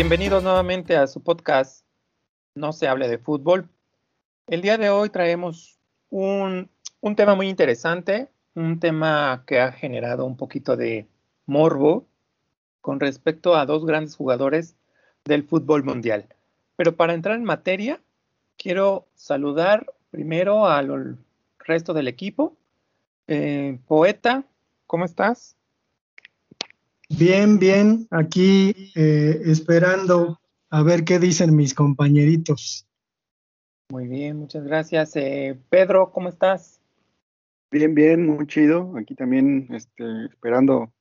Bienvenidos nuevamente a su podcast No se hable de fútbol. El día de hoy traemos un, tema muy interesante, un tema que ha generado un poquito de morbo con respecto a dos grandes jugadores del fútbol mundial. Pero para entrar en materia, quiero saludar primero al resto del equipo. Eh, poeta, ¿cómo estás? Bien, bien, aquí eh, esperando a ver qué dicen mis compañeritos. Muy bien, muchas gracias. Eh, Pedro, ¿cómo estás? Bien, bien, muy chido. Aquí también este, esperando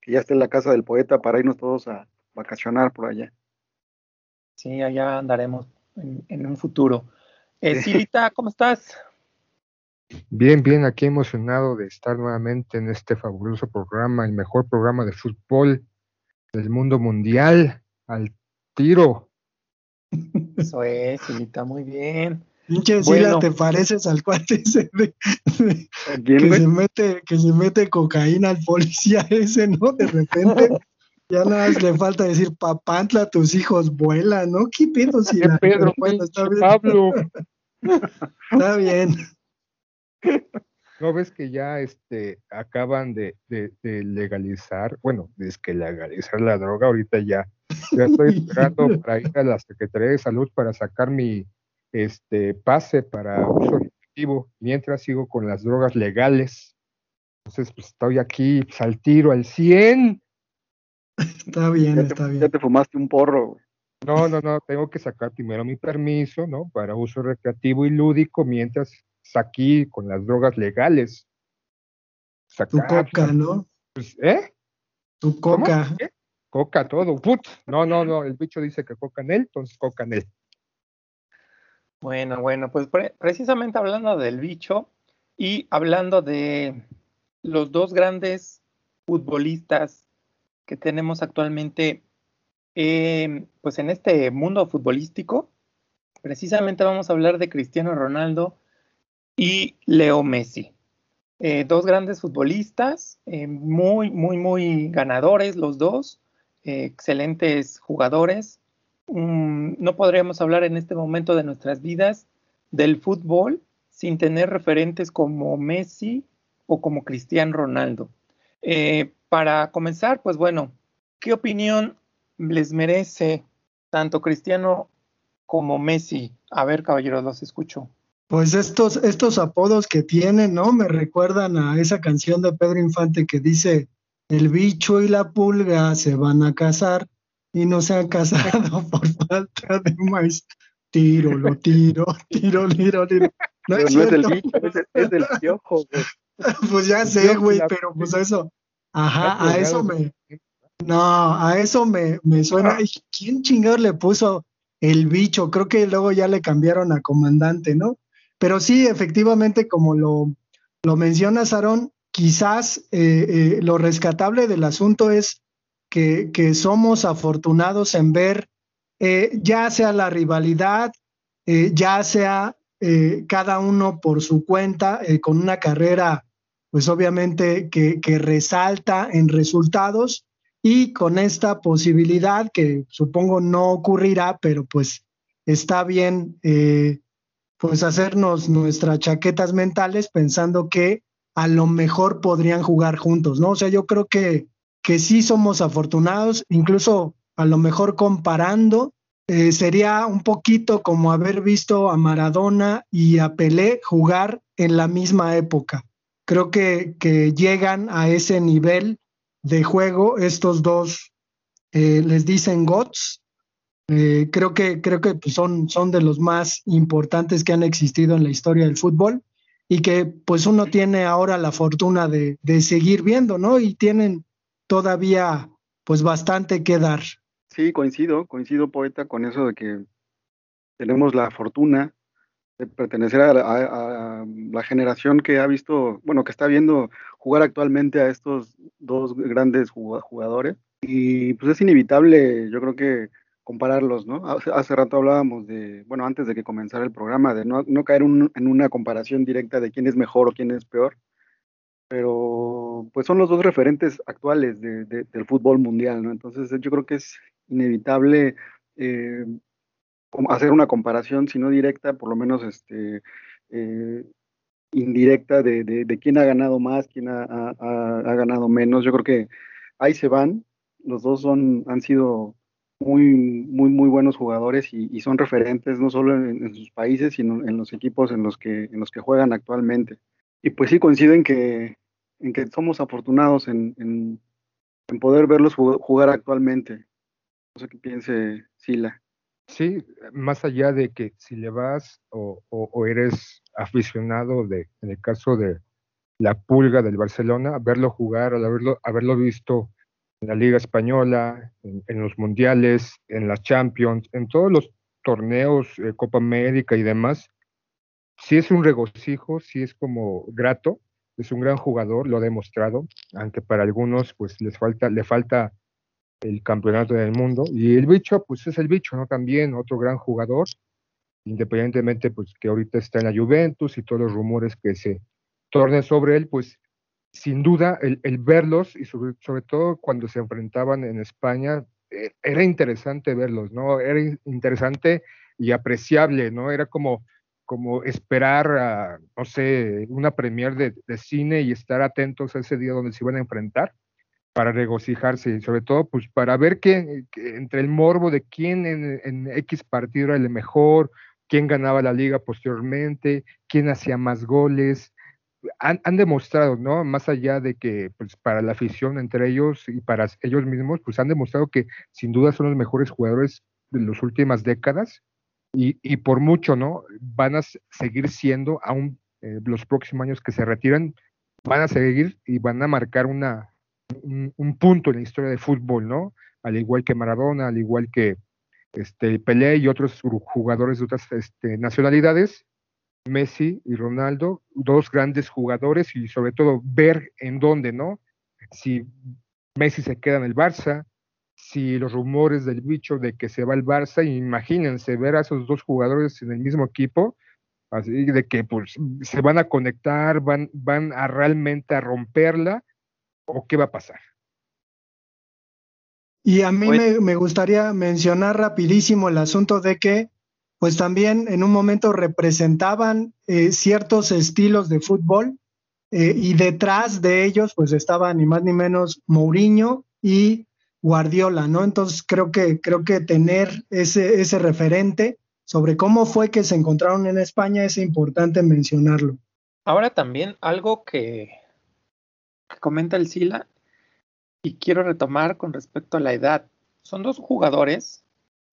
que ya esté en la casa del poeta para irnos todos a vacacionar por allá. Sí, allá andaremos en, un futuro. Eh, Silita, ¿cómo estás? Bien, bien, aquí emocionado de estar nuevamente en este fabuloso programa, el mejor programa de fútbol del mundo mundial, al tiro. Eso es, Silita, muy bien. Pinche Sila, te pareces al cuate ese que se mete, que se mete cocaína al policía ese, ¿no? De repente ya nada más le falta decir, papantla, tus hijos vuelan, ¿no? ¿Qué pedo, si la Pedro, bueno, está bien. Pablo. está bien. ¿No ves que ya este, acaban de, de, legalizar, bueno, es que legalizar la droga, ahorita ya, ya estoy esperando para ir a la Secretaría de Salud para sacar mi este, pase para uso efectivo, mientras sigo con las drogas legales. Entonces, pues estoy aquí pues, al tiro, al 100. Está bien, está bien. Ya te fumaste un porro, güey. No, no, no, tengo que sacar primero mi permiso, ¿no? Para uso recreativo y lúdico, mientras aquí con las drogas legales. tu coca, ¿no? Pues, ¿Eh? Tu coca. Coca, todo. Put. No, no, no, el bicho dice que coca en él, entonces coca en él. Bueno, bueno, pues precisamente hablando del bicho y hablando de los dos grandes futbolistas que tenemos actualmente eh, pues en este mundo futbolístico. Precisamente vamos a hablar de Cristiano Ronaldo y Leo Messi. Eh, dos grandes futbolistas, eh, muy, muy, muy ganadores los dos, excelentes jugadores. Mm, no podríamos hablar en este momento de nuestras vidas del fútbol sin tener referentes como Messi o como Cristiano Ronaldo. Para comenzar, pues bueno, ¿qué opinión les merece tanto Cristiano como Messi? A ver, caballeros, los escucho. Pues estos, estos apodos que tienen, ¿no? Me recuerdan a esa canción de Pedro Infante que dice, el bicho y la pulga se van a casar y no se han casado por falta de maíz. Tiro, lo tiro, tiro, tiro, tiro. No, es, no es, del bicho, es, es del piojo, güey. pues ya sé, güey, pero pues eso, Ajá, a eso me. No, a eso me, me suena. ¿Quién chingados le puso el bicho? Creo que luego ya le cambiaron a comandante, ¿no? Pero sí, efectivamente, como lo, lo mencionas, Aarón, quizás eh, eh, lo rescatable del asunto es que, que somos afortunados en ver, eh, ya sea la rivalidad, ya sea cada uno por su cuenta, con una carrera pues obviamente que, resalta en resultados y con esta posibilidad que supongo no ocurrirá, pero pues está bien eh, pues hacernos nuestras chaquetas mentales pensando que a lo mejor podrían jugar juntos, ¿no? O sea, yo creo que, que sí somos afortunados, incluso a lo mejor comparando, eh, sería un poquito como haber visto a Maradona y a Pelé jugar en la misma época creo que, que llegan a ese nivel de juego estos dos, eh, les dicen GOTS. Eh, creo que, creo que pues, son, son de los más importantes que han existido en la historia del fútbol y que pues uno tiene ahora la fortuna de, de seguir viendo, ¿no? Y tienen todavía pues bastante que dar. Sí, coincido, coincido poeta con eso de que tenemos la fortuna de pertenecer a, la generación que ha visto, bueno, que está viendo jugar actualmente a estos dos grandes jugadores. Y pues es inevitable, yo creo que compararlos, ¿no? Hace, rato hablábamos de, bueno, antes de que comenzara el programa, de no, caer en una comparación directa de quién es mejor o quién es peor, pero pues son los dos referentes actuales del fútbol mundial, ¿no? Entonces yo creo que es inevitable eh, hacer una comparación, si no directa, por lo menos este, eh, indirecta de, quién ha ganado más, quién ha, ganado menos. Yo creo que ahí se van. Los dos son, han sido muy, muy, muy buenos jugadores y, son referentes no solo en, sus países, sino en los equipos en los que, en los que juegan actualmente. Y pues sí coincido en que, en que somos afortunados en, en, poder verlos jugar actualmente. No sé qué piense Sila. Sí, más allá de que si le vas o, o, eres aficionado de, en el caso de la pulga del Barcelona, verlo jugar, haberlo, haberlo visto en la Liga Española, en, los mundiales, en las Champions, en todos los torneos, eh, Copa América y demás, sí es un regocijo, sí es como grato, es un gran jugador, lo ha demostrado, aunque para algunos pues les falta, le falta el campeonato del mundo. Y el bicho, pues es el bicho, ¿no? También otro gran jugador, independientemente, pues que ahorita está en la Juventus y todos los rumores que se tornen sobre él, pues sin duda el, verlos y sobre, todo cuando se enfrentaban en España, eh, era interesante verlos, ¿no? Era interesante y apreciable, ¿no? Era como, como esperar, no sé, una premier de, cine y estar atentos a ese día donde se iban a enfrentar para regocijarse y sobre todo pues para ver que, entre el morbo de quién en, X partido era el mejor, quién ganaba la liga posteriormente, quién hacía más goles, han, demostrado, ¿no? Más allá de que pues para la afición entre ellos y para ellos mismos, pues han demostrado que sin duda son los mejores jugadores de las últimas décadas y, y por mucho, ¿no? Van a seguir siendo, aún eh, los próximos años que se retiran, van a seguir y van a marcar una, un, punto en la historia del fútbol, ¿no? Al igual que Maradona, al igual que este, Pelé y otros jugadores de otras este, nacionalidades, Messi y Ronaldo, dos grandes jugadores y sobre todo ver en dónde, ¿no? Si Messi se queda en el Barça, si los rumores del bicho de que se va al Barça, imagínense ver a esos dos jugadores en el mismo equipo, así de que pues se van a conectar, van, van a realmente a romperla o qué va a pasar? Y a mí pues me, gustaría mencionar rapidísimo el asunto de que, pues también en un momento representaban eh, ciertos estilos de fútbol eh, y detrás de ellos, pues estaban ni más ni menos Mourinho y Guardiola, ¿no? Entonces creo que, creo que tener ese, ese referente sobre cómo fue que se encontraron en España es importante mencionarlo. Ahora también algo que comenta el Sila y quiero retomar con respecto a la edad. Son dos jugadores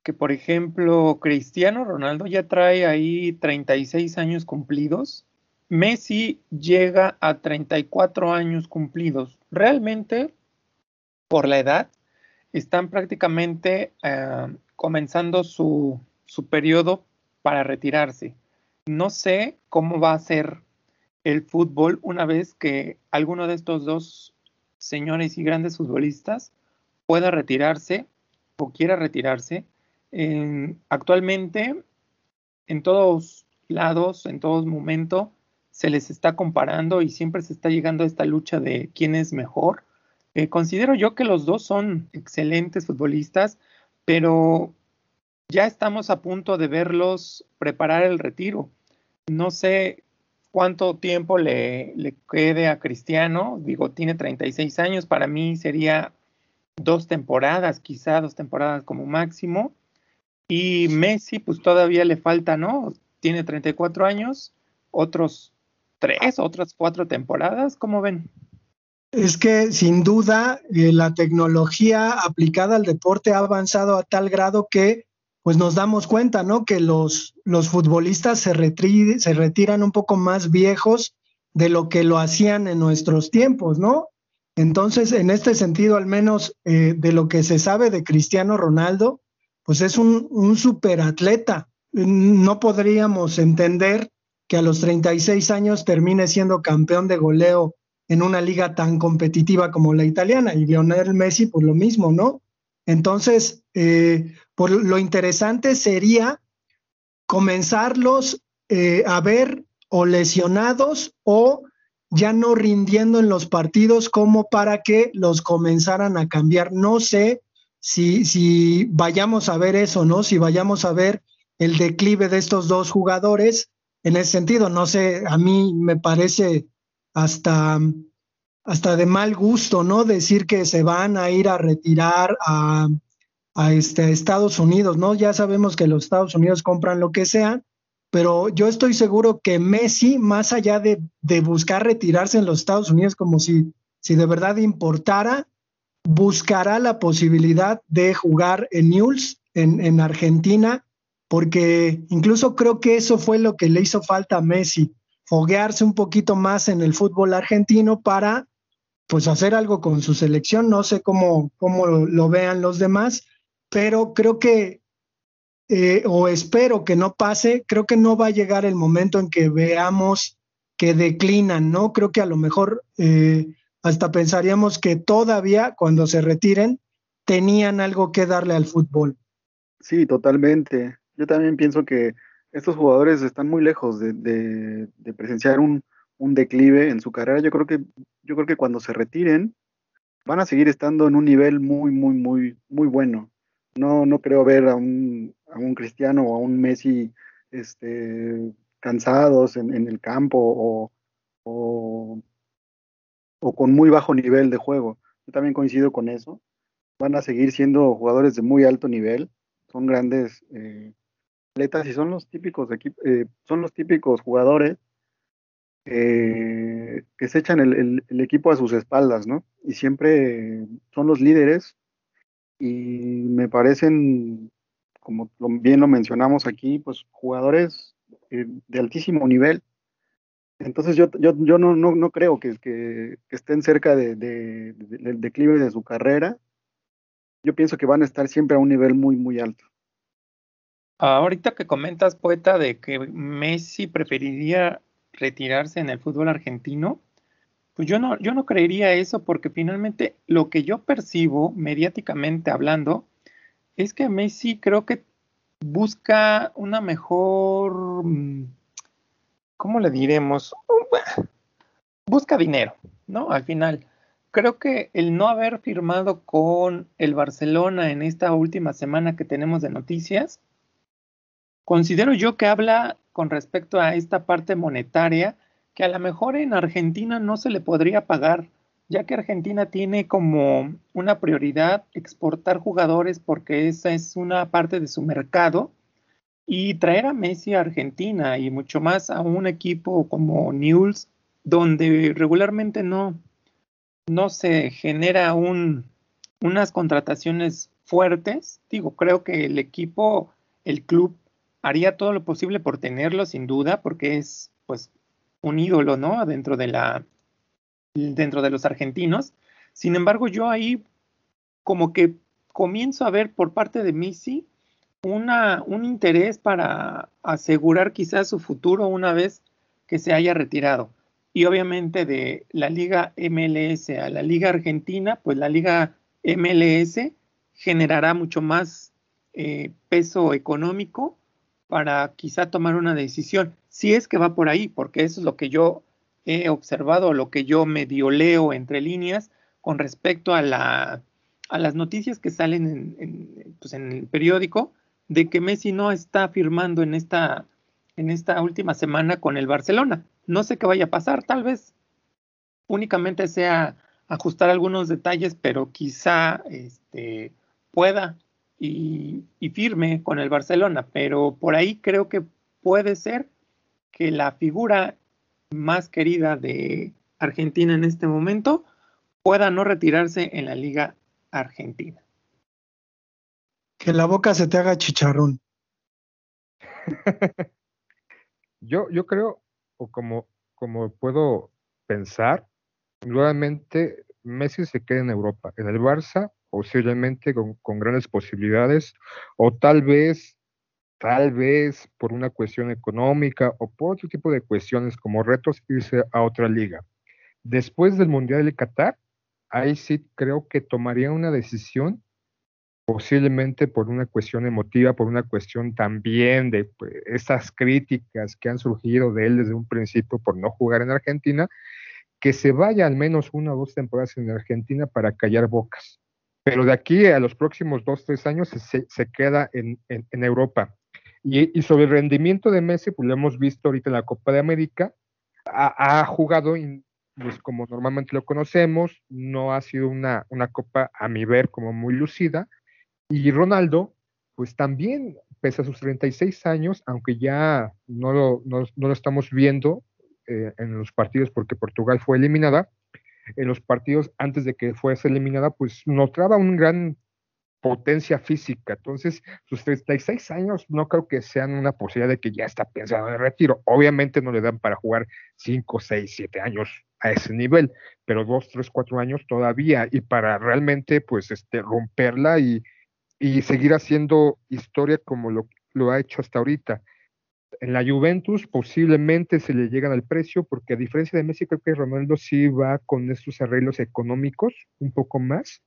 que, por ejemplo, Cristiano Ronaldo ya trae ahí 36 años cumplidos. Messi llega a 34 años cumplidos. Realmente, por la edad, están prácticamente eh, comenzando su, su periodo para retirarse. No sé cómo va a ser el fútbol una vez que alguno de estos dos señores y grandes futbolistas pueda retirarse o quiera retirarse. Actualmente, en todos lados, en todos momentos, se les está comparando y siempre se está llegando a esta lucha de quién es mejor. Eh, considero yo que los dos son excelentes futbolistas, pero ya estamos a punto de verlos preparar el retiro. No sé cuánto tiempo le, quede a Cristiano. Digo, tiene 36 años, para mí sería dos temporadas, quizá dos temporadas como máximo. Y Messi, pues todavía le falta, ¿no? Tiene 34 años, otros tres, otras cuatro temporadas, ¿cómo ven? Es que sin duda eh, la tecnología aplicada al deporte ha avanzado a tal grado que pues nos damos cuenta, ¿no? Que los, los futbolistas se, se retiran un poco más viejos de lo que lo hacían en nuestros tiempos, ¿no? Entonces, en este sentido, al menos eh, de lo que se sabe de Cristiano Ronaldo, pues es un, un superatleta. No podríamos entender que a los 36 años termine siendo campeón de goleo en una liga tan competitiva como la italiana. Y Lionel Messi, pues lo mismo, ¿no? Entonces, eh, por lo interesante sería comenzarlos eh, a ver o lesionados o ya no rindiendo en los partidos como para que los comenzaran a cambiar. No sé si, si vayamos a ver eso, ¿no? Si vayamos a ver el declive de estos dos jugadores en ese sentido. No sé, a mí me parece hasta, hasta de mal gusto, ¿no? Decir que se van a ir a retirar a, a, este, Estados Unidos, ¿no? Ya sabemos que los Estados Unidos compran lo que sea, pero yo estoy seguro que Messi, más allá de, de buscar retirarse en los Estados Unidos como si, si de verdad importara, buscará la posibilidad de jugar en Newell's, en, en Argentina, porque incluso creo que eso fue lo que le hizo falta a Messi, foguearse un poquito más en el fútbol argentino para pues hacer algo con su selección, no sé cómo, cómo lo, vean los demás, pero creo que, eh, o espero que no pase, creo que no va a llegar el momento en que veamos que declinan, ¿no? Creo que a lo mejor eh, hasta pensaríamos que todavía cuando se retiren tenían algo que darle al fútbol. Sí, totalmente yo también pienso que estos jugadores están muy lejos de, presenciar un, declive en su carrera. Yo creo que, yo creo que cuando se retiren van a seguir estando en un nivel muy, muy, muy, muy bueno. No, no creo ver a un, a un Cristiano o a un Messi este, cansados en, el campo o, o, con muy bajo nivel de juego. Yo también coincido con eso. Van a seguir siendo jugadores de muy alto nivel. Son grandes eh, y son los típicos eh, son los típicos jugadores que se echan el, equipo a sus espaldas, ¿no? Y siempre son los líderes y me parecen, como bien lo mencionamos aquí, pues jugadores eh, de altísimo nivel. Entonces yo, yo, yo no, no, creo que, que, estén cerca de, del declive de su carrera. Yo pienso que van a estar siempre a un nivel muy, muy alto. Ahorita que comentas, poeta, de que Messi preferiría retirarse en el fútbol argentino, pues yo no, yo no creería eso porque finalmente lo que yo percibo mediáticamente hablando es que Messi creo que busca una mejor, mm, ¿cómo le diremos? Busca dinero, ¿no? Al final. Creo que el no haber firmado con el Barcelona en esta última semana que tenemos de noticias, Considero yo que habla con respecto a esta parte monetaria que a lo mejor en Argentina no se le podría pagar, ya que Argentina tiene como una prioridad exportar jugadores porque esa es una parte de su mercado y traer a Messi a Argentina y mucho más a un equipo como Newell's donde regularmente no, no se genera un, unas contrataciones fuertes. Digo, creo que el equipo, el club haría todo lo posible por tenerlo, sin duda, porque es pues un ídolo, ¿no? Dentro de la dentro de los argentinos. Sin embargo, yo ahí como que comienzo a ver por parte de Messi una, un interés para asegurar quizás su futuro una vez que se haya retirado. Y obviamente de la liga MLS a la liga argentina, pues la liga MLS generará mucho más eh, peso económico para quizá tomar una decisión, si es que va por ahí, porque eso es lo que yo he observado, lo que yo medio leo entre líneas con respecto a, la, a las noticias que salen en, pues en, el periódico de que Messi no está firmando en esta, en esta última semana con el Barcelona. No sé qué vaya a pasar, tal vez únicamente sea ajustar algunos detalles, pero quizá este, pueda y, firme con el Barcelona, pero por ahí creo que puede ser que la figura más querida de Argentina en este momento pueda no retirarse en la liga argentina. Que la boca se te haga chicharrón. yo, yo creo, o como, como puedo pensar, nuevamente Messi se queda en Europa. En el Barça posiblemente con, con grandes posibilidades, o tal vez, tal vez por una cuestión económica o por otro tipo de cuestiones como retos, irse a otra liga. Después del Mundial de Qatar, ahí sí creo que tomaría una decisión posiblemente por una cuestión emotiva, por una cuestión también de pues, esas críticas que han surgido de él desde un principio por no jugar en Argentina, que se vaya al menos una o dos temporadas en Argentina para callar bocas. Pero de aquí a los próximos dos, tres años se, queda en, Europa. Y, sobre el rendimiento de Messi, pues lo hemos visto ahorita en la Copa de América, ha, jugado pues como normalmente lo conocemos, no ha sido una copa a mi ver como muy lucida. Y Ronaldo, pues también, pese a sus 36 años, aunque ya no lo, no, lo estamos viendo eh, en los partidos porque Portugal fue eliminada, en los partidos antes de que fuese eliminada, pues notaba un gran potencia física. Entonces, sus 36 años no creo que sean una posibilidad de que ya está pensando en retiro. Obviamente no le dan para jugar 5, 6, 7 años a ese nivel, pero 2, 3, 4 años todavía y para realmente pues este romperla y, y seguir haciendo historia como lo, ha hecho hasta ahorita. En la Juventus posiblemente se le llegan al precio, porque a diferencia de Messi, creo que Ronaldo sí va con estos arreglos económicos un poco más.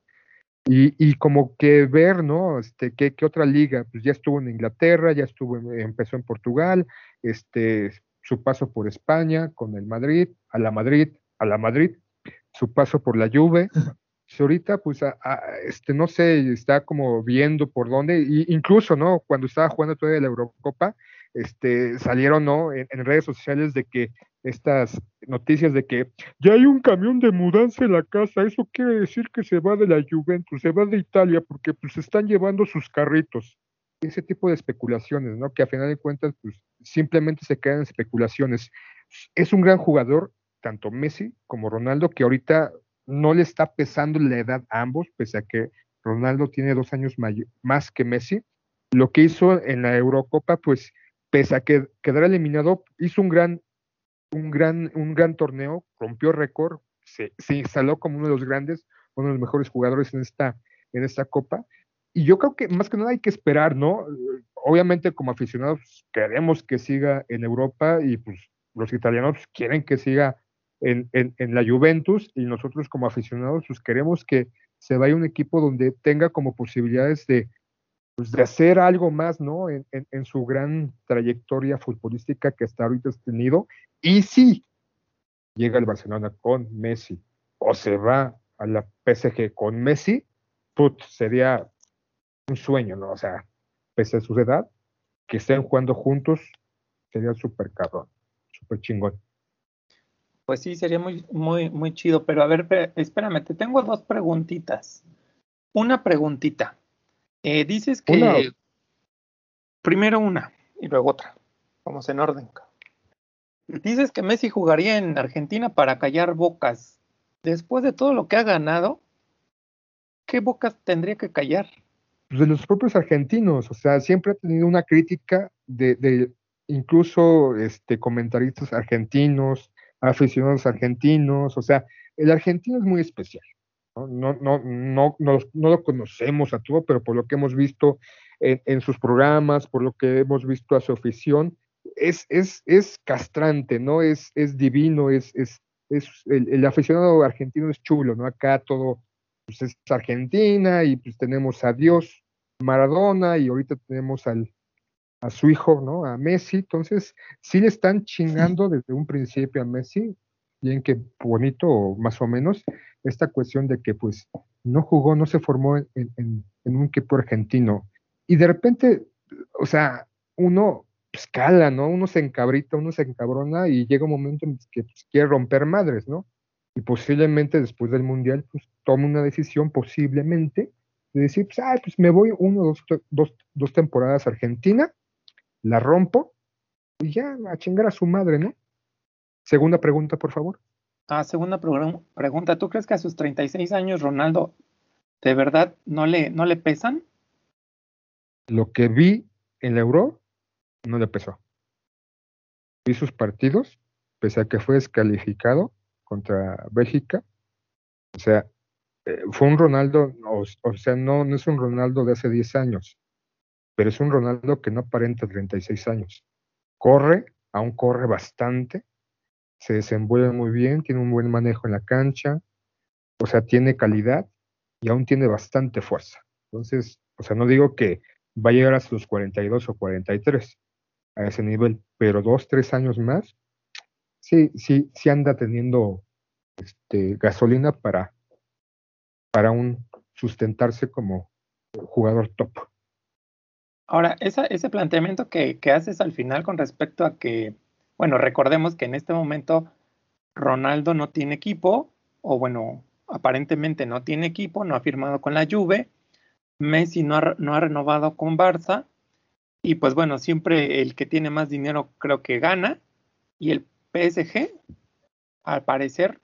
Y, y como que ver, ¿no? Este, ¿qué, ¿qué, otra liga? Pues ya estuvo en Inglaterra, ya estuvo, empezó en Portugal, este, su paso por España con el Madrid, a la Madrid, a la Madrid, su paso por la Juve, ahorita, pues, este, no sé, está como viendo por dónde, y incluso, ¿no? Cuando estaba jugando todavía la Eurocopa, este, salieron, ¿no? En, redes sociales de que estas noticias de que ya hay un camión de mudanza en la casa, eso quiere decir que se va de la Juventus, se va de Italia, porque pues están llevando sus carritos. Ese tipo de especulaciones, ¿no? Que a final de cuentas, pues simplemente se quedan especulaciones. Es un gran jugador, tanto Messi como Ronaldo, que ahorita no le está pesando la edad a ambos, pese a que Ronaldo tiene dos años más que Messi. Lo que hizo en la Eurocopa, pues, pese a que quedara eliminado, hizo un gran, un gran, un gran torneo, rompió récord, se, instaló como uno de los grandes, uno de los mejores jugadores en esta, en esta copa. Y yo creo que más que nada hay que esperar, ¿no? Obviamente como aficionados queremos que siga en Europa y pues los italianos quieren que siga en, en, la Juventus y nosotros como aficionados pues queremos que se vaya un equipo donde tenga como posibilidades de, pues, de hacer algo más, ¿no? En, en, su gran trayectoria futbolística que hasta ahorita ha tenido. Y si llega el Barcelona con Messi o se va a la PSG con Messi, put, sería un sueño, ¿no? O sea, pese a su edad, que estén jugando juntos, sería súper cabrón, súper chingón. Pues sí, sería muy, muy, muy chido. Pero a ver, espérame, te tengo dos preguntitas. Una preguntita. Eh, dices que primero una y luego otra. Vamos en orden. Dices que Messi jugaría en Argentina para callar bocas. Después de todo lo que ha ganado, ¿qué bocas tendría que callar? Pues de los propios argentinos. O sea, siempre ha tenido una crítica de, de incluso este, comentaristas argentinos, aficionados argentinos, o sea, el argentino es muy especial. No, no, no, no, no, lo conocemos a todo, pero por lo que hemos visto en, sus programas, por lo que hemos visto a su afición, es, es, es castrante, ¿no? Es, es divino, es, es, es el, aficionado argentino es chulo, ¿no? Acá todo pues, es Argentina y pues tenemos a Dios Maradona y ahorita tenemos al, a su hijo, ¿no? A Messi. Entonces, sí le están chingando desde un principio a Messi, bien que bonito, más o menos, esta cuestión de que pues no jugó, no se formó en, un equipo argentino. Y de repente, o sea, uno escala, pues, ¿no? Uno se encabrita, uno se encabrona y llega un momento en que pues, quiere romper madres, ¿no? Y posiblemente después del Mundial, pues tome una decisión, posiblemente, de decir, pues, ah, pues me voy uno, dos, dos, dos temporadas a Argentina la rompo y ya a chingar a su madre, ¿no? Segunda pregunta, por favor. Ah, segunda pregunta. ¿Tú crees que a sus 36 años Ronaldo de verdad no le, no le pesan? Lo que vi en la Euro no le pesó. Vi sus partidos, pese a que fue descalificado contra Bélgica. O sea, eh, fue un Ronaldo, o, o, sea, no, no es un Ronaldo de hace 10 años pero es un Ronaldo que no aparenta 36 años. Corre, aún corre bastante, se desenvuelve muy bien, tiene un buen manejo en la cancha, o sea, tiene calidad y aún tiene bastante fuerza. Entonces, o sea, no digo que va a llegar hasta los 42 o 43 a ese nivel, pero dos, tres años más, sí, sí, sí anda teniendo este, gasolina para, para un sustentarse como jugador top. Ahora, ese planteamiento que, que, haces al final con respecto a que, bueno, recordemos que en este momento Ronaldo no tiene equipo, o bueno, aparentemente no tiene equipo, no ha firmado con la Juve, Messi no ha, no ha renovado con Barça, y pues bueno, siempre el que tiene más dinero creo que gana, y el PSG, al parecer,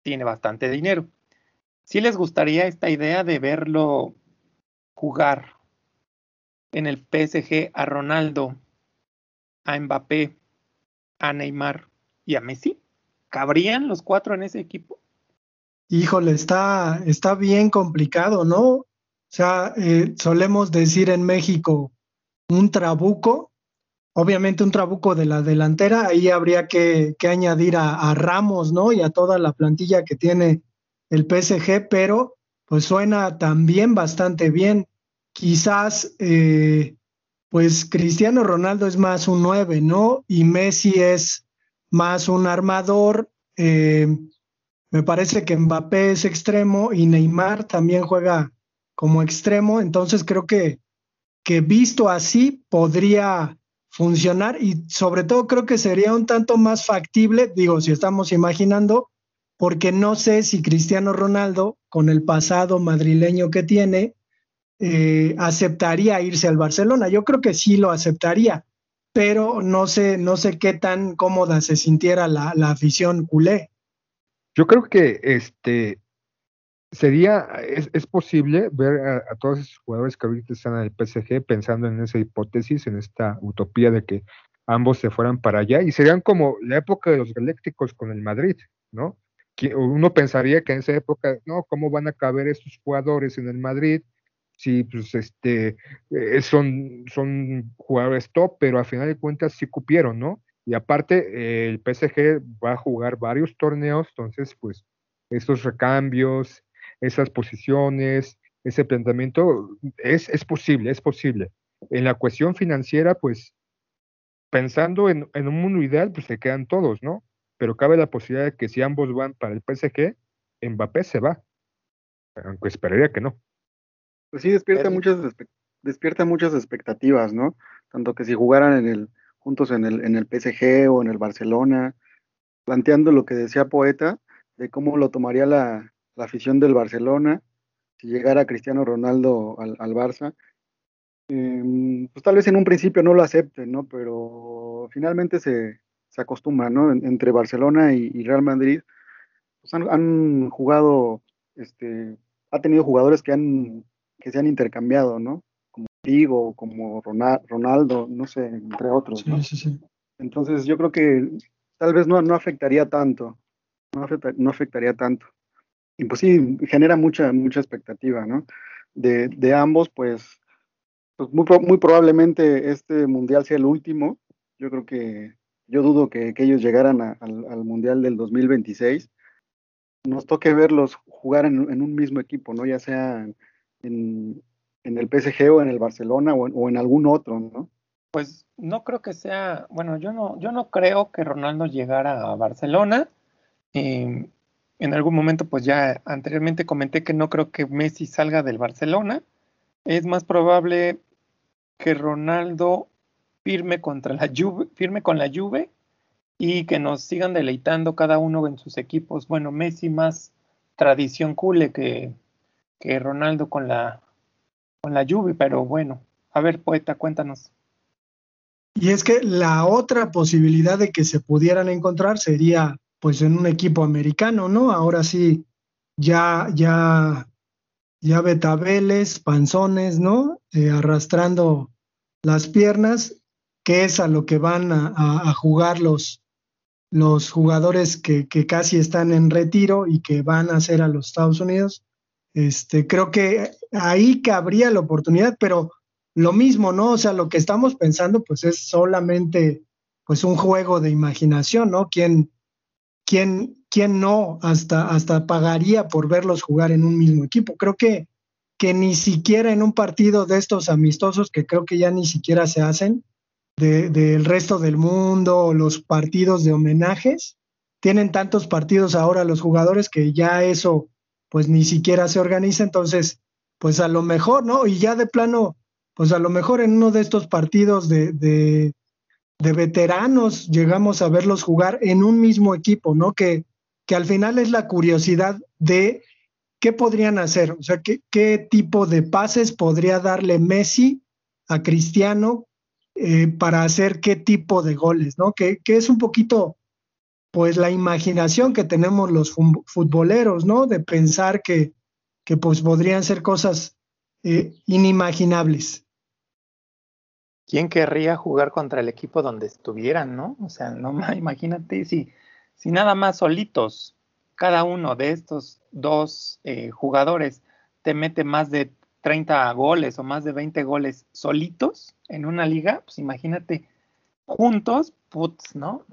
tiene bastante dinero. Si les gustaría esta idea de verlo jugar en el PSG a Ronaldo, a Mbappé, a Neymar y a Messi? ¿Cabrían los cuatro en ese equipo? Híjole, está, está bien complicado, ¿no? O sea, eh, solemos decir en México un trabuco, obviamente un trabuco de la delantera, ahí habría que, añadir a, a, Ramos, ¿no? Y a toda la plantilla que tiene el PSG, pero pues suena también bastante bien quizás eh, pues Cristiano Ronaldo es más un 9, ¿no? Y Messi es más un armador. Eh, me parece que Mbappé es extremo y Neymar también juega como extremo. Entonces creo que, que visto así podría funcionar y sobre todo creo que sería un tanto más factible, digo, si estamos imaginando, porque no sé si Cristiano Ronaldo, con el pasado madrileño que tiene, eh, aceptaría irse al Barcelona. Yo creo que sí lo aceptaría, pero no sé, no sé qué tan cómoda se sintiera la, afición culé. Yo creo que este sería, es, posible ver a, todos esos jugadores que ahorita están en el PSG pensando en esa hipótesis, en esta utopía de que ambos se fueran para allá y serían como la época de los galácticos con el Madrid, ¿no? Uno pensaría que en esa época, no, ¿cómo van a caber estos jugadores en el Madrid? Sí, pues este, eh, son, son jugadores top, pero a final de cuentas sí cupieron, ¿no? Y aparte, el PSG va a jugar varios torneos, entonces, pues, esos recambios, esas posiciones, ese planteamiento, es, es posible, es posible. En la cuestión financiera, pues, pensando en, en, un mundo ideal, pues se quedan todos, ¿no? Pero cabe la posibilidad de que si ambos van para el PSG, Mbappé se va. Aunque esperaría que no. Pues sí, despierta muchas, despierta muchas expectativas, ¿no? Tanto que si jugaran en el, juntos en el, en el PSG o en el Barcelona, planteando lo que decía Poeta, de cómo lo tomaría la, afición del Barcelona, si llegara Cristiano Ronaldo al, al Barça, em, pues tal vez en un principio no lo acepten, ¿no? Pero finalmente se, se acostumbra, ¿no? entre Barcelona y, Real Madrid, pues han, han, jugado, este, ha tenido jugadores que han que se han intercambiado, ¿no? Como Figo, como Ronaldo, no sé, entre otros. ¿no? Sí, sí, Entonces yo creo que tal vez no, no afectaría tanto, no, no afectaría tanto. Y pues sí, genera mucha, mucha expectativa, ¿no? De, de ambos, pues, pues muy, muy, probablemente este mundial sea el último. Yo creo que, yo dudo que, que ellos llegaran al, al, mundial del 2026. Nos toque verlos jugar en, en, un mismo equipo, ¿no? Ya sea en, el PSG o en el Barcelona o en, algún otro, ¿no? Pues no creo que sea, bueno, yo no, yo no creo que Ronaldo llegara a Barcelona. Em, en algún momento, pues ya anteriormente comenté que no creo que Messi salga del Barcelona. Es más probable que Ronaldo firme contra la Juve, firme con la Juve y que nos sigan deleitando cada uno en sus equipos. Bueno, Messi más tradición cule que, que Ronaldo con la, con la Juve, pero bueno, a ver, poeta, cuéntanos. Y es que la otra posibilidad de que se pudieran encontrar sería pues en un equipo americano, ¿no? Ahora sí, ya, ya, ya betabeles, panzones, ¿no? Eh, arrastrando las piernas, que es a lo que van a, jugar los, los jugadores que, que, casi están en retiro y que van a hacer a los Estados Unidos. Este, creo que ahí cabría la oportunidad, pero lo mismo, ¿no? O sea, lo que estamos pensando, pues es solamente pues un juego de imaginación, ¿no? ¿Quién, quién, quién no hasta, hasta pagaría por verlos jugar en un mismo equipo? Creo que, que ni siquiera en un partido de estos amistosos, que creo que ya ni siquiera se hacen, del resto del mundo, los partidos de homenajes, tienen tantos partidos ahora los jugadores que ya eso pues ni siquiera se organiza, entonces pues a lo mejor, ¿no? Y ya de plano, pues a lo mejor en uno de estos partidos de, de, de veteranos llegamos a verlos jugar en un mismo equipo, ¿no? Que, que al final es la curiosidad de qué podrían hacer, o sea, qué, qué tipo de pases podría darle Messi a Cristiano eh, para hacer qué tipo de goles, ¿no? Que, que, es un poquito, pues, la imaginación que tenemos los futboleros, ¿no? De pensar que, que pues podrían ser cosas eh, inimaginables. ¿Quién querría jugar contra el equipo donde estuvieran, no? O sea, no imagínate si, si nada más solitos, cada uno de estos dos eh, jugadores te mete más de 30 goles o más de 20 goles solitos en una liga, pues imagínate juntos, putz, ¿no?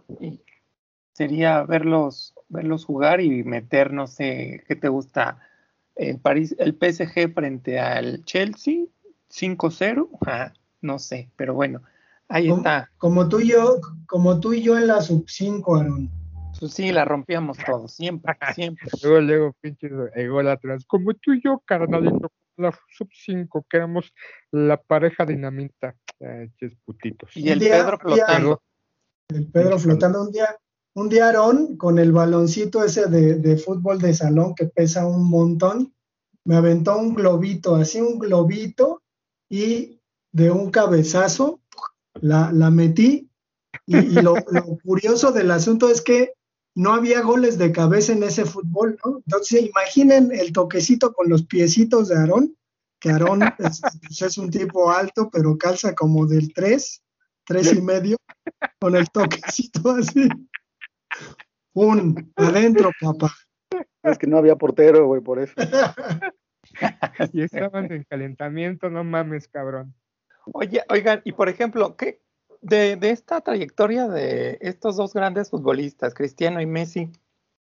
Sería verlos, verlos jugar y meter, no sé, ¿qué te gusta? El, París, el PSG frente al Chelsea, 5-0, no sé, pero bueno, ahí está. Como tú y yo, como tú y yo en la sub 5, Aaron. Pues sí, la rompíamos todos, siempre, siempre. luego, luego, pinches atrás, como tú y yo, carnalito, la sub 5, que éramos la pareja dinamita, eh, putitos. Y el Pedro flotando. el Pedro flotando un día, un día Aarón, con el baloncito ese de, fútbol de salón que pesa un montón, me aventó un globito, así un globito, y de un cabezazo la, la metí. Y, lo, lo, curioso del asunto es que no había goles de cabeza en ese fútbol, ¿no? Entonces imaginen el toquecito con los piecitos de Aarón, que Aarón es, pues, es, un tipo alto, pero calza como del 3, 3 y medio, con el toquecito así. Un adentro, papá. Es que no había portero, güey, por eso. y estaban en calentamiento, no mames, cabrón. Oye, oigan, y por ejemplo, ¿qué, de, de, esta trayectoria de estos dos grandes futbolistas, Cristiano y Messi,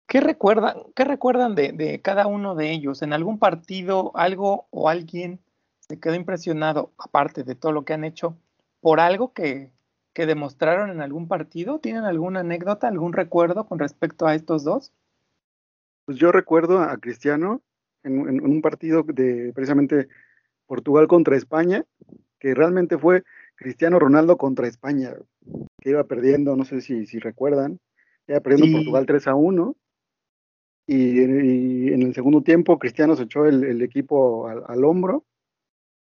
¿qué recuerdan, qué recuerdan de, de, cada uno de ellos? ¿En algún partido algo o alguien se quedó impresionado, aparte de todo lo que han hecho, por algo que, que demostraron en algún partido? ¿Tienen alguna anécdota, algún recuerdo con respecto a estos dos? Pues yo recuerdo a Cristiano en, en, un partido de precisamente Portugal contra España, que realmente fue Cristiano Ronaldo contra España, que iba perdiendo, no sé si, si recuerdan, iba perdiendo sí. Portugal 3 a 1. Y, y, en el segundo tiempo Cristiano se echó el, el equipo al, al, hombro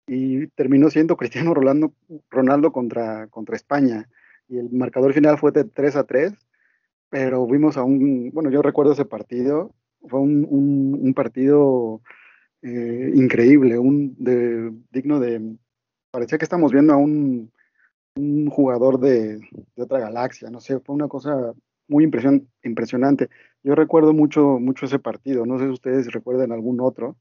y terminó siendo Cristiano Ronaldo, Ronaldo contra, contra España. Y el marcador final fue de 3 a 3, pero vimos a un, bueno, yo recuerdo ese partido, fue un, un, partido eh, increíble, un de, digno de, parecía que estamos viendo a un, un jugador de, de, otra galaxia, no sé, fue una cosa muy impresion, impresionante. Yo recuerdo mucho, mucho ese partido, no sé si ustedes recuerdan algún otro.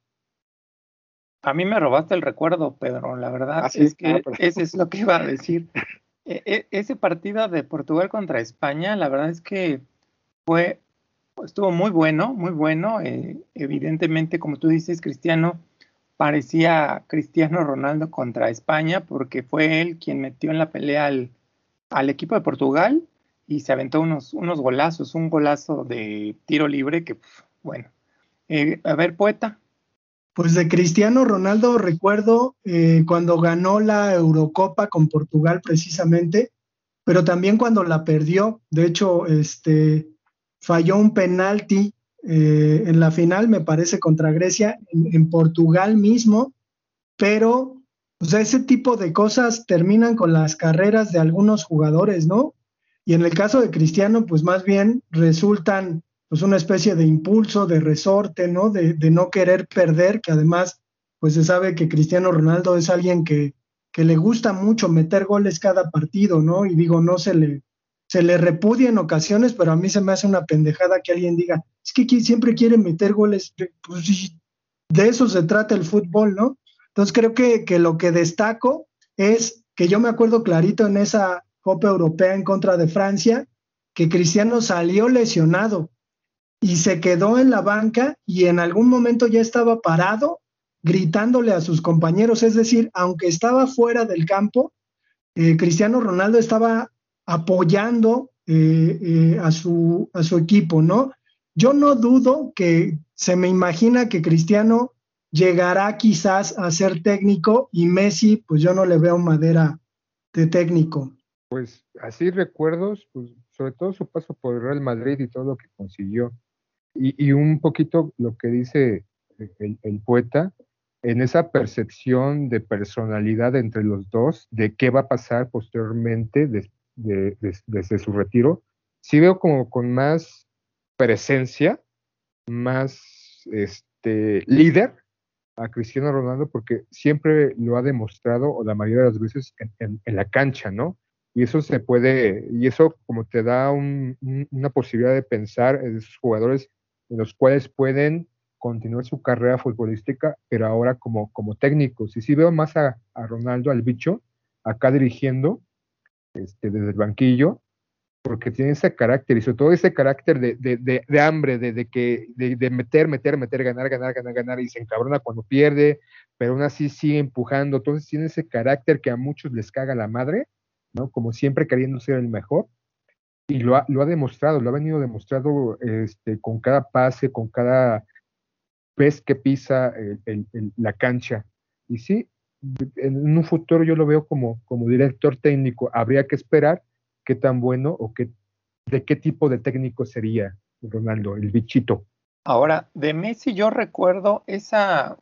A mí me robaste el recuerdo, Pedro, la verdad ¿Ah, sí? es que ah, pero... ese es lo que iba a decir. e -e ese partido de Portugal contra España, la verdad es que fue, estuvo muy bueno, muy bueno. Eh, evidentemente, como tú dices, Cristiano, parecía Cristiano Ronaldo contra España porque fue él quien metió en la pelea al, al equipo de Portugal y se aventó unos, unos, golazos, un golazo de tiro libre que, bueno. Eh, a ver, poeta. Pues de Cristiano Ronaldo recuerdo eh, cuando ganó la Eurocopa con Portugal precisamente, pero también cuando la perdió. De hecho, este, falló un penalti eh, en la final, me parece, contra Grecia, en, en, Portugal mismo, pero o sea, ese tipo de cosas terminan con las carreras de algunos jugadores, ¿no? Y en el caso de Cristiano, pues más bien resultan pues una especie de impulso, de resorte, ¿no? De, de no querer perder, que además, pues se sabe que Cristiano Ronaldo es alguien que, que le gusta mucho meter goles cada partido, ¿no? Y digo, no se le, se le repudia en ocasiones, pero a mí se me hace una pendejada que alguien diga, es que siempre quiere meter goles, pues de eso se trata el fútbol, ¿no? Entonces creo que, que, lo que destaco es que yo me acuerdo clarito en esa Copa Europea en contra de Francia, que Cristiano salió lesionado y se quedó en la banca y en algún momento ya estaba parado gritándole a sus compañeros, es decir, aunque estaba fuera del campo, eh, Cristiano Ronaldo estaba apoyando eh, eh, a, su, a su equipo, ¿no? Yo no dudo que se me imagina que Cristiano llegará quizás a ser técnico y Messi, pues yo no le veo madera de técnico. Pues así recuerdos, pues sobre todo su paso por Real Madrid y todo lo que consiguió. Y, un poquito lo que dice el, poeta, en esa percepción de personalidad entre los dos, de qué va a pasar posteriormente desde su retiro, sí veo como con más presencia, más este, líder a Cristiano Ronaldo porque siempre lo ha demostrado, o la mayoría de las veces, en, la cancha, ¿no? Y eso se puede, y eso como te da una posibilidad de pensar en esos jugadores los cuales pueden continuar su carrera futbolística, pero ahora como, como técnicos. Y si veo más a, Ronaldo, al bicho, acá dirigiendo este, desde el banquillo, porque tiene ese carácter y sobre todo ese carácter de, de, de, hambre, de, que, de, meter, meter, meter, ganar, ganar, ganar, ganar y se encabrona cuando pierde, pero aún así sigue empujando. Entonces tiene ese carácter que a muchos les caga la madre, ¿no? Como siempre queriendo ser el mejor. Y lo ha, lo ha demostrado, lo ha venido demostrando este, con cada pase, con cada vez que pisa la cancha. Y sí, en un futuro yo lo veo como, como director técnico. Habría que esperar qué tan bueno o qué, de qué tipo de técnico sería Ronaldo, el bichito. Ahora, de Messi yo recuerdo esa,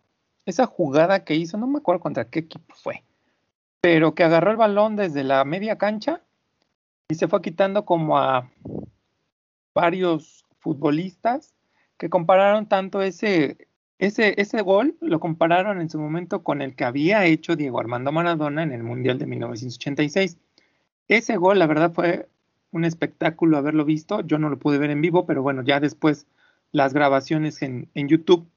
esa jugada que hizo, no me acuerdo contra qué equipo fue, pero que agarró el balón desde la media cancha y se fue quitando como a varios futbolistas que compararon tanto ese, ese, ese gol, lo compararon en su momento con el que había hecho Diego Armando Maradona en el Mundial de 1986. Ese gol, la verdad, fue un espectáculo haberlo visto. Yo no lo pude ver en vivo, pero bueno, ya después las grabaciones en, YouTube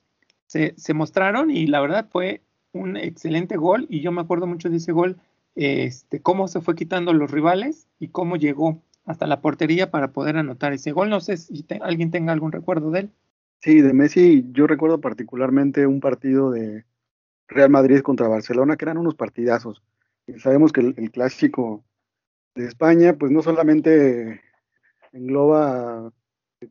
se, mostraron y la verdad fue un excelente gol y yo me acuerdo mucho de ese gol, este, cómo se fue quitando los rivales y cómo llegó hasta la portería para poder anotar ese gol. No sé si alguien tenga algún recuerdo de él. Sí, de Messi yo recuerdo particularmente un partido de Real Madrid contra Barcelona, que eran unos partidazos. Sabemos que el clásico de España, pues no solamente engloba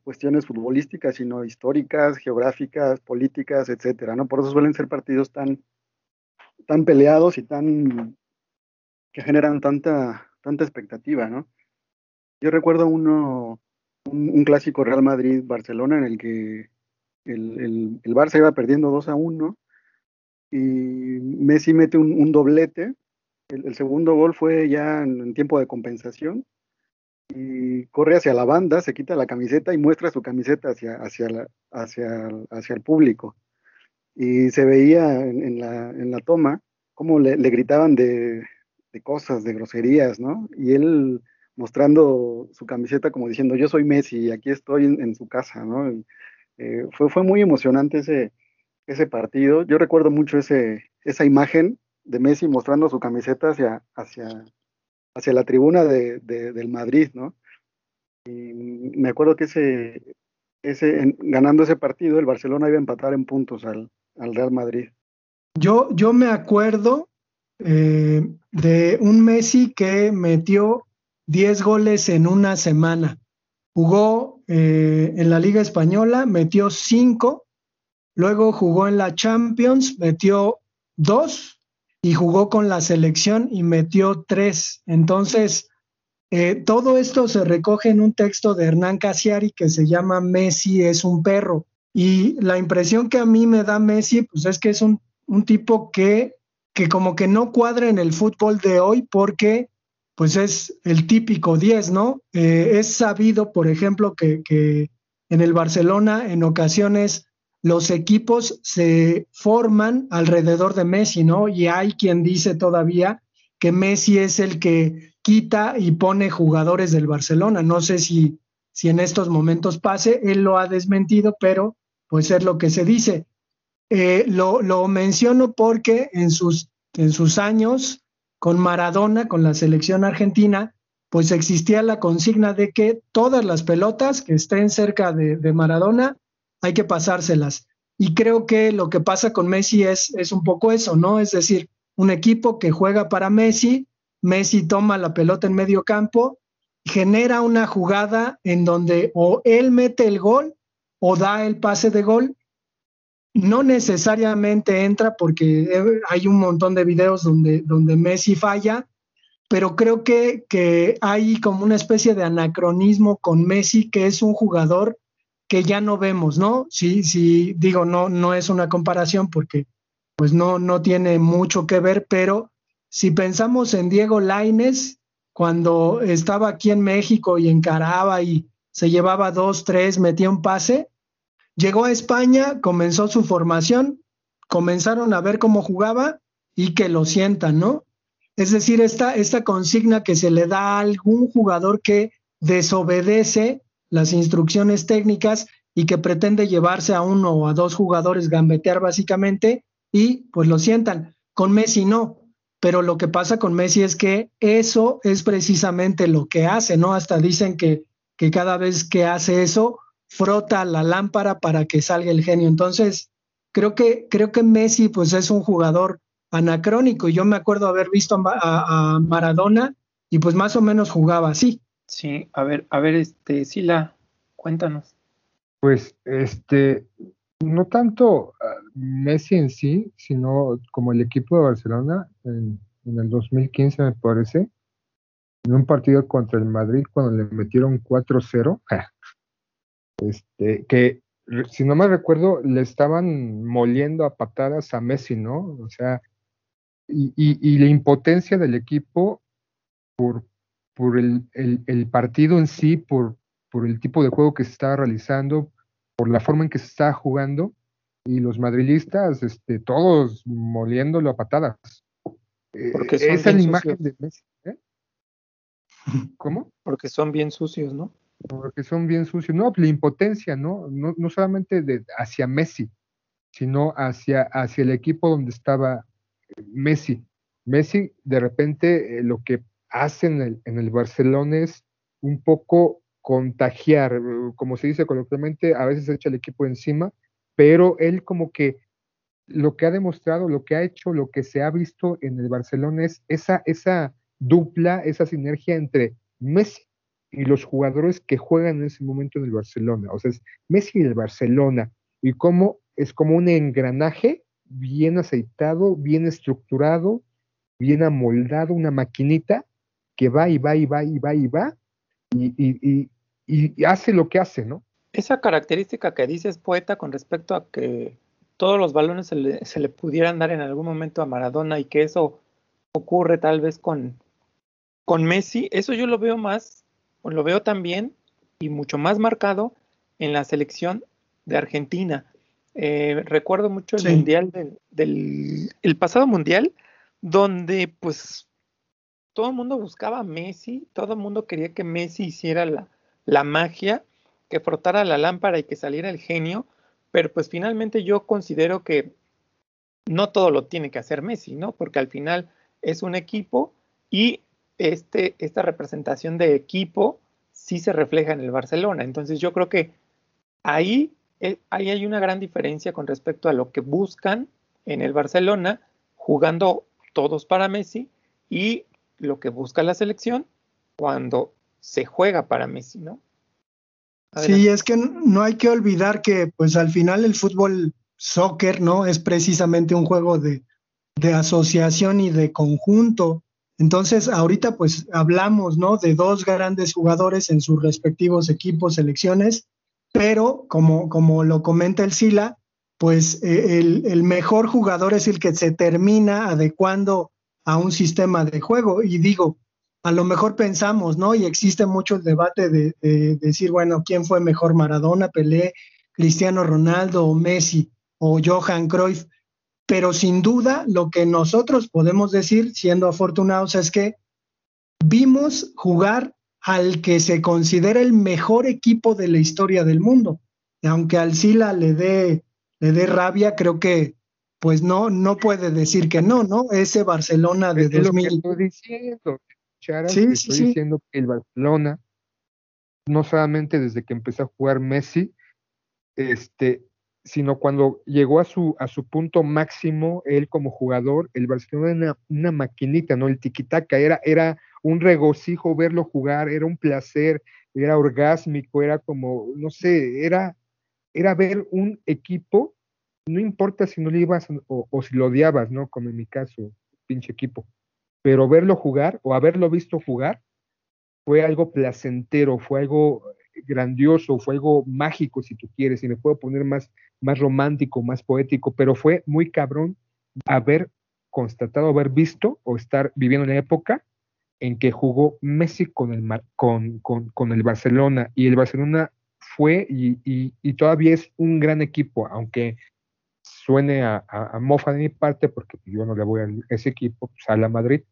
cuestiones futbolísticas, sino históricas, geográficas, políticas, etcétera, ¿no? Por eso suelen ser partidos tan, tan peleados y tan que generan tanta, tanta expectativa, ¿no? Yo recuerdo uno, un, clásico Real Madrid-Barcelona en el que el, el, Barça iba perdiendo 2 a 1 y Messi mete un doblete el, segundo gol fue ya en, tiempo de compensación y corre hacia la banda, se quita la camiseta y muestra su camiseta hacia, hacia, hacia, hacia el público. Y se veía en, la, en la, toma cómo le, gritaban de, cosas, de groserías, ¿no? Y él mostrando su camiseta como diciendo, yo soy Messi y aquí estoy en, su casa, ¿no? Eh, fue, fue muy emocionante ese, ese partido. Yo recuerdo mucho ese, esa imagen de Messi mostrando su camiseta hacia, hacia, hacia la tribuna de, del Madrid, ¿no? Y me acuerdo que ese, ese, ganando ese partido, el Barcelona iba a empatar en puntos al, al Real Madrid. Yo, yo me acuerdo eh, de un Messi que metió 10 goles en una semana. Jugó eh, en la Liga Española, metió 5, luego jugó en la Champions, metió 2 y jugó con la selección y metió tres. Entonces, eh, todo esto se recoge en un texto de Hernán Casiari que se llama Messi es un perro. Y la impresión que a mí me da Messi, pues es que es un, tipo que, que como que no cuadra en el fútbol de hoy porque pues es el típico 10, ¿no? Eh, es sabido, por ejemplo, que, que en el Barcelona en ocasiones los equipos se forman alrededor de Messi, ¿no? Y hay quien dice todavía que Messi es el que quita y pone jugadores del Barcelona. No sé si, si en estos momentos pase, él lo ha desmentido, pero pues es lo que se dice. Eh, lo, lo, menciono porque en sus, en sus años con Maradona, con la selección argentina, pues existía la consigna de que todas las pelotas que estén cerca de, de Maradona hay que pasárselas. Y creo que lo que pasa con Messi es, es un poco eso, ¿no? Es decir, un equipo que juega para Messi, Messi toma la pelota en medio campo genera una jugada en donde o él mete el gol o da el pase de gol. No necesariamente entra porque eh, hay un montón de videos donde, donde Messi falla, pero creo que, que hay como una especie de anacronismo con Messi, que es un jugador que ya no vemos, ¿no? Sí, sí, digo, no, no es una comparación porque pues no, no tiene mucho que ver, pero si pensamos en Diego Laines, cuando estaba aquí en México y encaraba y se llevaba dos, tres, metía un pase, llegó a España, comenzó su formación, comenzaron a ver cómo jugaba y que lo sientan, ¿no? Es decir, esta, consigna que se le da a algún jugador que desobedece las instrucciones técnicas y que pretende llevarse a uno o a dos jugadores, gambetear básicamente, y pues lo sientan. Con Messi no, pero lo que pasa con Messi es que eso es precisamente lo que hace, ¿no? Hasta dicen que cada vez que hace eso, frota la lámpara para que salga el genio. Entonces, creo que, creo que Messi pues es un jugador anacrónico. Yo me acuerdo haber visto a, Maradona y pues más o menos jugaba así. Sí, a ver, a ver, este, Sila, cuéntanos. Pues, este, no tanto ah, Messi en sí, sino como el equipo de Barcelona en, el 2015 me parece, en un partido contra el Madrid cuando le metieron 4-0, este, que si no me recuerdo le estaban moliendo a patadas a Messi, ¿no? O sea, y, y, la impotencia del equipo por, por el, el, partido en sí, por, por el tipo de juego que se estaba realizando, por la forma en que se está jugando y los madrilistas, este, todos moliéndolo a patadas. Eh, Porque son Esa es la imagen de Messi. ¿eh? ¿Cómo? Porque son bien sucios, ¿no? Porque son bien sucios. No, la impotencia, ¿no? No, no solamente de, hacia Messi, sino hacia, hacia el equipo donde estaba Messi. Messi, de repente, eh, lo que hace en el, en el Barcelona es un poco contagiar, como se dice coloquialmente, a veces echa el equipo encima, pero él como que lo que ha demostrado, lo que ha hecho, lo que se ha visto en el Barcelona es esa, esa dupla, esa sinergia entre Messi y los jugadores que juegan en ese momento en el Barcelona. O sea, es Messi y el Barcelona. Y cómo es como un engranaje bien aceitado, bien estructurado, bien amoldado, una maquinita que va y va y va y va y va. y, y, hace lo que hace, ¿no? Esa característica que dices, poeta, con respecto a que todos los balones se le, pudieran dar en algún momento a Maradona y que eso ocurre tal vez con, con Messi, eso yo lo veo más, lo veo también y mucho más marcado en la selección de Argentina. Eh, recuerdo mucho el mundial del, el pasado mundial, donde pues todo el mundo buscaba a Messi, todo el mundo quería que Messi hiciera la, la magia, que frotara la lámpara y que saliera el genio, pero pues finalmente yo considero que no todo lo tiene que hacer Messi, ¿no? Porque al final es un equipo y este, esta representación de equipo sí se refleja en el Barcelona. Entonces yo creo que ahí, eh, ahí hay una gran diferencia con respecto a lo que buscan en el Barcelona, jugando todos para Messi, y lo que busca la selección cuando se juega para Messi, ¿no? Sí, es que no hay que olvidar que pues al final el fútbol soccer, ¿no? Es precisamente un juego de, de asociación y de conjunto. Entonces, ahorita pues hablamos, ¿no? De dos grandes jugadores en sus respectivos equipos, selecciones, pero como, como lo comenta el Sila, pues e, el, el, mejor jugador es el que se termina adecuando a un sistema de juego. Y digo, a lo mejor pensamos, ¿no? Y existe mucho el debate de, decir, bueno, ¿quién fue mejor Maradona, Pelé, Cristiano Ronaldo o Messi o Johan Cruyff? Pero sin duda lo que nosotros podemos decir, siendo afortunados, es que vimos jugar al que se considera el mejor equipo de la historia del mundo. Y aunque al Sila le dé, le dé rabia, creo que pues no, no puede decir que no, ¿no? Ese Barcelona de es 2000 sí, estoy diciendo que el Barcelona, no solamente desde que empezó a jugar Messi, este, sino cuando llegó a su, a su punto máximo, él como jugador, el Barcelona era una, maquinita, ¿no? El tiquitaca era, era un regocijo verlo jugar, era un placer, era orgásmico, era como, no sé, era, era ver un equipo, no importa si no le ibas o, o si lo odiabas, ¿no? Como en mi caso, pinche equipo, pero verlo jugar o haberlo visto jugar fue algo placentero, fue algo grandioso, fue algo mágico, si tú quieres, y me puedo poner más, más romántico, más poético, pero fue muy cabrón haber constatado, haber visto o estar viviendo en la época en que jugó Messi con el, con, con, el Barcelona, y el Barcelona fue y, y, todavía es un gran equipo, aunque suene a, a, mofa de mi parte, porque yo no le voy a ese equipo, pues a la Madrid,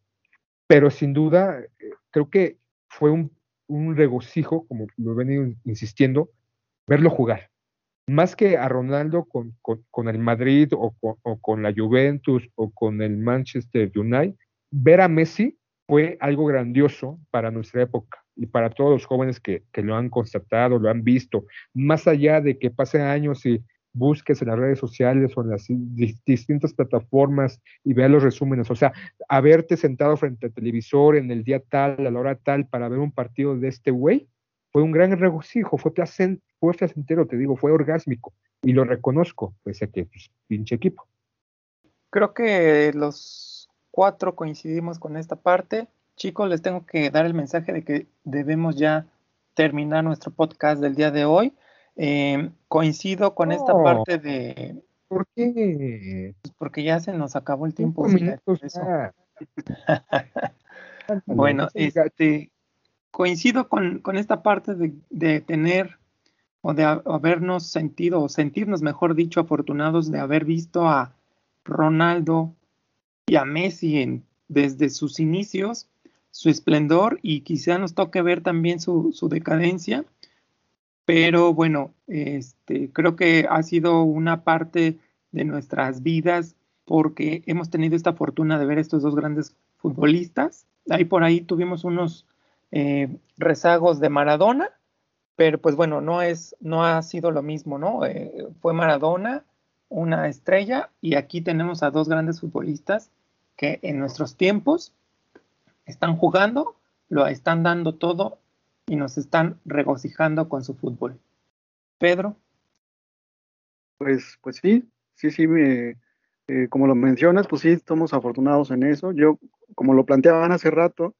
pero sin duda eh, creo que fue un un regocijo, como lo he venido insistiendo, verlo jugar. Más que a Ronaldo con, con, el Madrid o con, o con, la Juventus o con el Manchester United, ver a Messi fue algo grandioso para nuestra época y para todos los jóvenes que, que lo han constatado, lo han visto. Más allá de que pasen años y busques en las redes sociales o en las distintas plataformas y veas los resúmenes. O sea, haberte sentado frente al televisor en el día tal, a la hora tal, para ver un partido de este güey, fue un gran regocijo, fue, placent, fue placentero, te digo, fue orgásmico. Y lo reconozco, pese a que, pues, pinche equipo. Creo que los cuatro coincidimos con esta parte. Chicos, les tengo que dar el mensaje de que debemos ya terminar nuestro podcast del día de hoy. Eh, coincido con esta parte de... ¿Por qué? Pues porque ya se nos acabó el tiempo. bueno, este, coincido con, con esta parte de, de, tener o de habernos sentido, o sentirnos, mejor dicho, afortunados de haber visto a Ronaldo y a Messi en, desde sus inicios, su esplendor, y quizá nos toque ver también su, su decadencia pero bueno, este, creo que ha sido una parte de nuestras vidas porque hemos tenido esta fortuna de ver estos dos grandes futbolistas. Ahí por ahí tuvimos unos eh, rezagos de Maradona, pero pues bueno, no es, no ha sido lo mismo, ¿no? Eh, fue Maradona, una estrella, y aquí tenemos a dos grandes futbolistas que en nuestros tiempos están jugando, lo están dando todo y nos están regocijando con su fútbol. Pedro. Pues, pues sí, sí, sí, me, eh, como lo mencionas, pues sí, estamos afortunados en eso. Yo, como lo planteaban hace rato,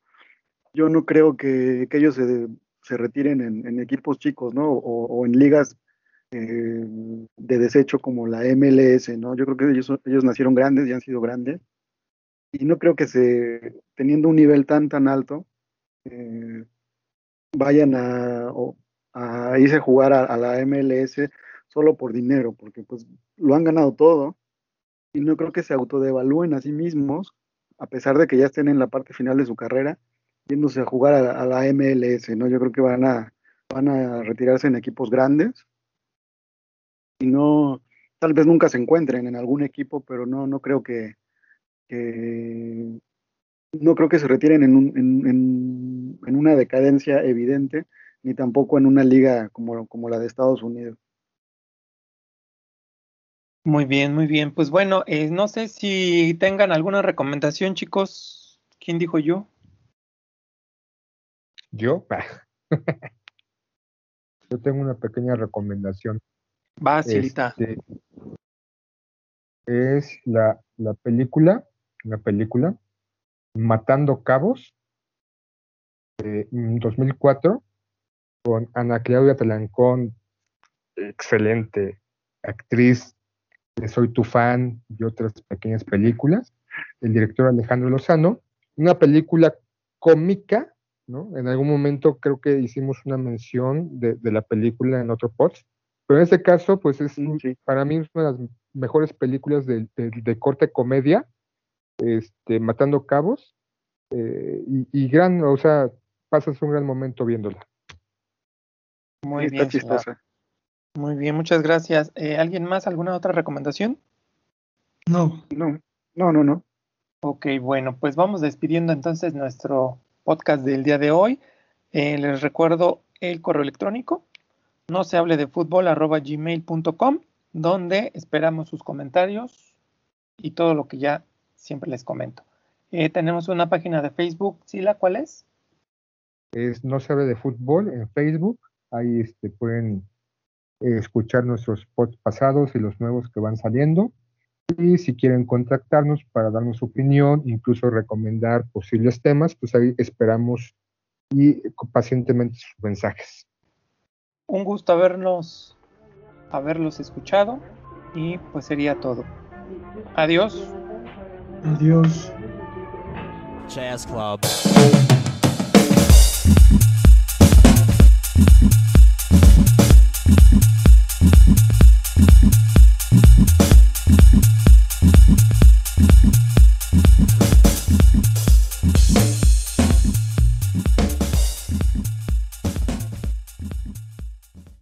yo no creo que, ellos se, se retiren en, equipos chicos, ¿no? O, en ligas eh, de desecho como la MLS, ¿no? Yo creo que ellos, ellos nacieron grandes y han sido grandes. Y no creo que se, teniendo un nivel tan, tan alto, eh, vayan a, irse a jugar a, la MLS solo por dinero, porque pues lo han ganado todo y no creo que se autodevalúen a sí mismos, a pesar de que ya estén en la parte final de su carrera, yéndose a jugar a, la MLS, ¿no? Yo creo que van a, van a retirarse en equipos grandes y no, tal vez nunca se encuentren en algún equipo, pero no, no creo que, no creo que se retiren en, un, en, en, una decadencia evidente, ni tampoco en una liga como, como la de Estados Unidos. Muy bien, muy bien. Pues bueno, eh, no sé si tengan alguna recomendación, chicos. ¿Quién dijo yo? Yo. yo tengo una pequeña recomendación. Va, Silita. Este, es la, la película, la película Matando Cabos, en 2004, con Ana Claudia Talancón, excelente actriz Soy tu fan y otras pequeñas películas, el director Alejandro Lozano, una película cómica, ¿no? En algún momento creo que hicimos una mención de, la película en otro post, pero en este caso, pues es para mí es una de las mejores películas de, de corte comedia este, matando cabos, eh, y, gran, o sea, pasas un gran momento viéndola. Muy bien, Muy bien, muchas gracias. Eh, ¿Alguien más? ¿Alguna otra recomendación? No, no, no, no, no. Ok, bueno, pues vamos despidiendo entonces nuestro podcast del día de hoy. Eh, les recuerdo el correo electrónico, no se hable de fútbol arroba gmail.com, donde esperamos sus comentarios y todo lo que ya siempre les comento. Eh, tenemos una página de Facebook, ¿Sila? ¿Cuál es? Es No se de fútbol en Facebook. Ahí este, pueden eh, escuchar nuestros spots pasados y los nuevos que van saliendo. Y si quieren contactarnos para darnos su opinión, incluso recomendar posibles temas, pues ahí esperamos y pacientemente sus mensajes. Un gusto habernos, haberlos escuchado y pues sería todo. Adiós. Adiós. Jazz Club.